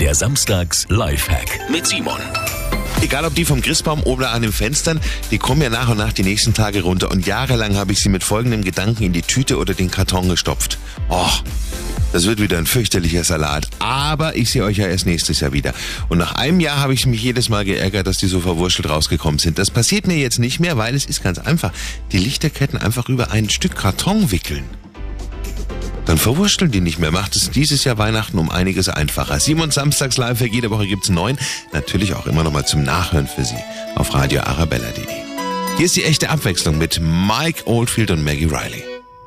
Der Samstags Lifehack mit Simon. Egal ob die vom Christbaum oder an den Fenstern, die kommen ja nach und nach die nächsten Tage runter. Und jahrelang habe ich sie mit folgendem Gedanken in die Tüte oder den Karton gestopft. Oh, das wird wieder ein fürchterlicher Salat. Aber ich sehe euch ja erst nächstes Jahr wieder. Und nach einem Jahr habe ich mich jedes Mal geärgert, dass die so verwurschtelt rausgekommen sind. Das passiert mir jetzt nicht mehr, weil es ist ganz einfach. Die Lichterketten einfach über ein Stück Karton wickeln. Dann verwurschteln die nicht mehr. Macht es dieses Jahr Weihnachten um einiges einfacher. Simon Samstags live, jede Woche gibt's neun. Natürlich auch immer noch mal zum Nachhören für Sie auf radioarabella.de. Hier ist die echte Abwechslung mit Mike Oldfield und Maggie Riley.